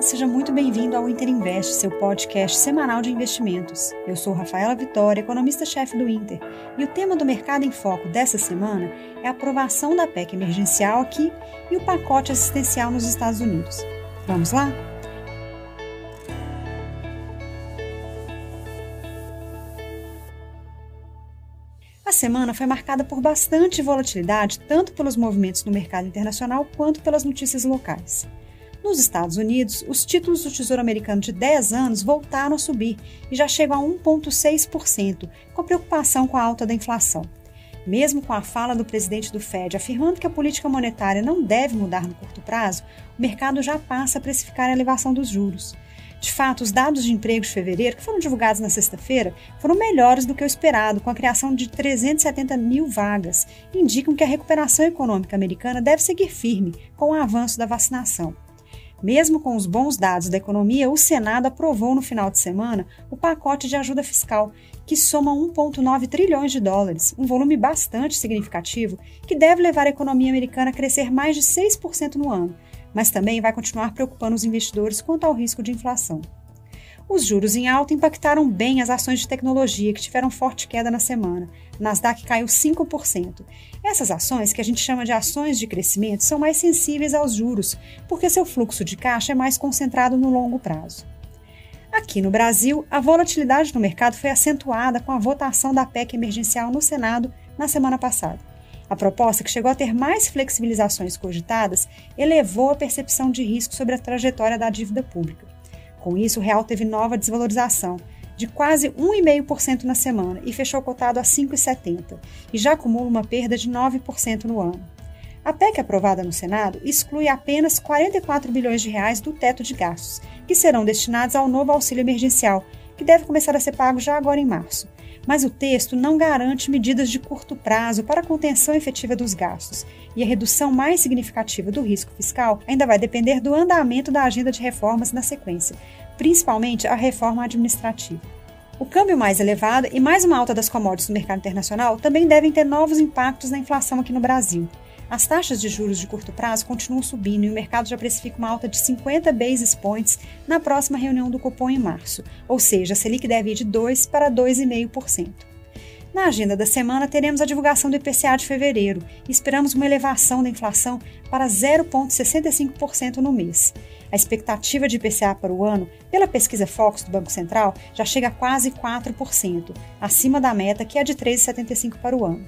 Olá, seja muito bem-vindo ao Inter Invest, seu podcast semanal de investimentos. Eu sou Rafaela Vitória, economista-chefe do Inter, e o tema do Mercado em Foco dessa semana é a aprovação da PEC emergencial aqui e o pacote assistencial nos Estados Unidos. Vamos lá? A semana foi marcada por bastante volatilidade, tanto pelos movimentos no mercado internacional quanto pelas notícias locais. Nos Estados Unidos, os títulos do Tesouro Americano de 10 anos voltaram a subir e já chegam a 1,6%, com preocupação com a alta da inflação. Mesmo com a fala do presidente do Fed afirmando que a política monetária não deve mudar no curto prazo, o mercado já passa a precificar a elevação dos juros. De fato, os dados de emprego de fevereiro, que foram divulgados na sexta-feira, foram melhores do que o esperado, com a criação de 370 mil vagas, e indicam que a recuperação econômica americana deve seguir firme com o avanço da vacinação. Mesmo com os bons dados da economia, o Senado aprovou no final de semana o pacote de ajuda fiscal, que soma 1,9 trilhões de dólares, um volume bastante significativo que deve levar a economia americana a crescer mais de 6% no ano, mas também vai continuar preocupando os investidores quanto ao risco de inflação. Os juros em alta impactaram bem as ações de tecnologia, que tiveram forte queda na semana. Nasdaq caiu 5%. Essas ações, que a gente chama de ações de crescimento, são mais sensíveis aos juros, porque seu fluxo de caixa é mais concentrado no longo prazo. Aqui no Brasil, a volatilidade no mercado foi acentuada com a votação da PEC emergencial no Senado na semana passada. A proposta, que chegou a ter mais flexibilizações cogitadas, elevou a percepção de risco sobre a trajetória da dívida pública. Com isso, o real teve nova desvalorização, de quase 1,5% na semana e fechou cotado a 5,70, e já acumula uma perda de 9% no ano. A PEC aprovada no Senado exclui apenas 44 bilhões de reais do teto de gastos, que serão destinados ao novo auxílio emergencial, que deve começar a ser pago já agora em março. Mas o texto não garante medidas de curto prazo para a contenção efetiva dos gastos, e a redução mais significativa do risco fiscal ainda vai depender do andamento da agenda de reformas na sequência, principalmente a reforma administrativa. O câmbio mais elevado e mais uma alta das commodities no mercado internacional também devem ter novos impactos na inflação aqui no Brasil. As taxas de juros de curto prazo continuam subindo e o mercado já precifica uma alta de 50 basis points na próxima reunião do cupom em março, ou seja, a Selic deve ir de 2 para 2,5%. Na agenda da semana, teremos a divulgação do IPCA de fevereiro e esperamos uma elevação da inflação para 0,65% no mês. A expectativa de IPCA para o ano, pela pesquisa Focus do Banco Central, já chega a quase 4%, acima da meta que é de 3,75% para o ano.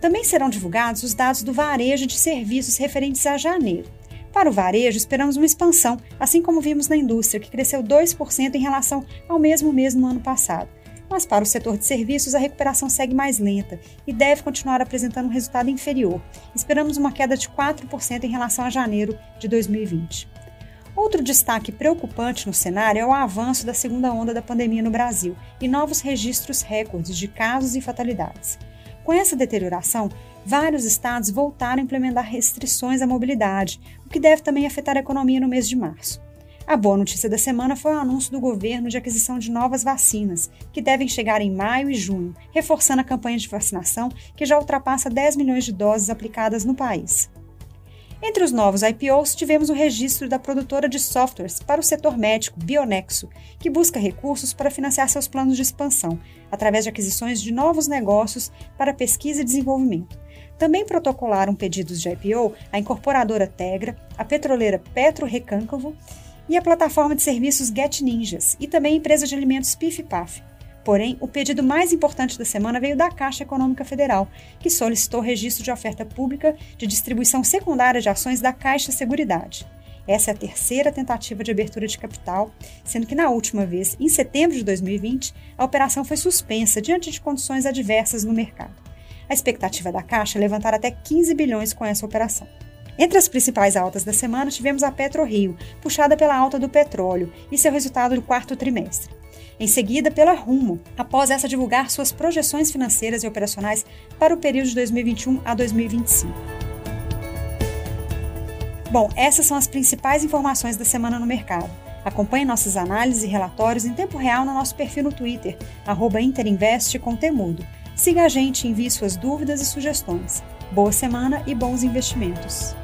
Também serão divulgados os dados do varejo de serviços referentes a janeiro. Para o varejo, esperamos uma expansão, assim como vimos na indústria, que cresceu 2% em relação ao mesmo mês no ano passado mas para o setor de serviços a recuperação segue mais lenta e deve continuar apresentando um resultado inferior. Esperamos uma queda de 4% em relação a janeiro de 2020. Outro destaque preocupante no cenário é o avanço da segunda onda da pandemia no Brasil e novos registros recordes de casos e fatalidades. Com essa deterioração, vários estados voltaram a implementar restrições à mobilidade, o que deve também afetar a economia no mês de março. A boa notícia da semana foi o anúncio do governo de aquisição de novas vacinas, que devem chegar em maio e junho, reforçando a campanha de vacinação, que já ultrapassa 10 milhões de doses aplicadas no país. Entre os novos IPOs, tivemos o registro da produtora de softwares para o setor médico, Bionexo, que busca recursos para financiar seus planos de expansão, através de aquisições de novos negócios para pesquisa e desenvolvimento. Também protocolaram pedidos de IPO a incorporadora Tegra, a petroleira Petro Recôncavo e a plataforma de serviços Get Ninjas e também a empresa de alimentos Pif Paf. Porém, o pedido mais importante da semana veio da Caixa Econômica Federal, que solicitou registro de oferta pública de distribuição secundária de ações da Caixa Seguridade. Essa é a terceira tentativa de abertura de capital, sendo que na última vez, em setembro de 2020, a operação foi suspensa diante de condições adversas no mercado. A expectativa da Caixa é levantar até 15 bilhões com essa operação. Entre as principais altas da semana, tivemos a PetroRio, puxada pela alta do petróleo e seu resultado do quarto trimestre. Em seguida, pela Rumo, após essa divulgar suas projeções financeiras e operacionais para o período de 2021 a 2025. Bom, essas são as principais informações da semana no mercado. Acompanhe nossas análises e relatórios em tempo real no nosso perfil no Twitter, Interinvest com temudo. Siga a gente e envie suas dúvidas e sugestões. Boa semana e bons investimentos!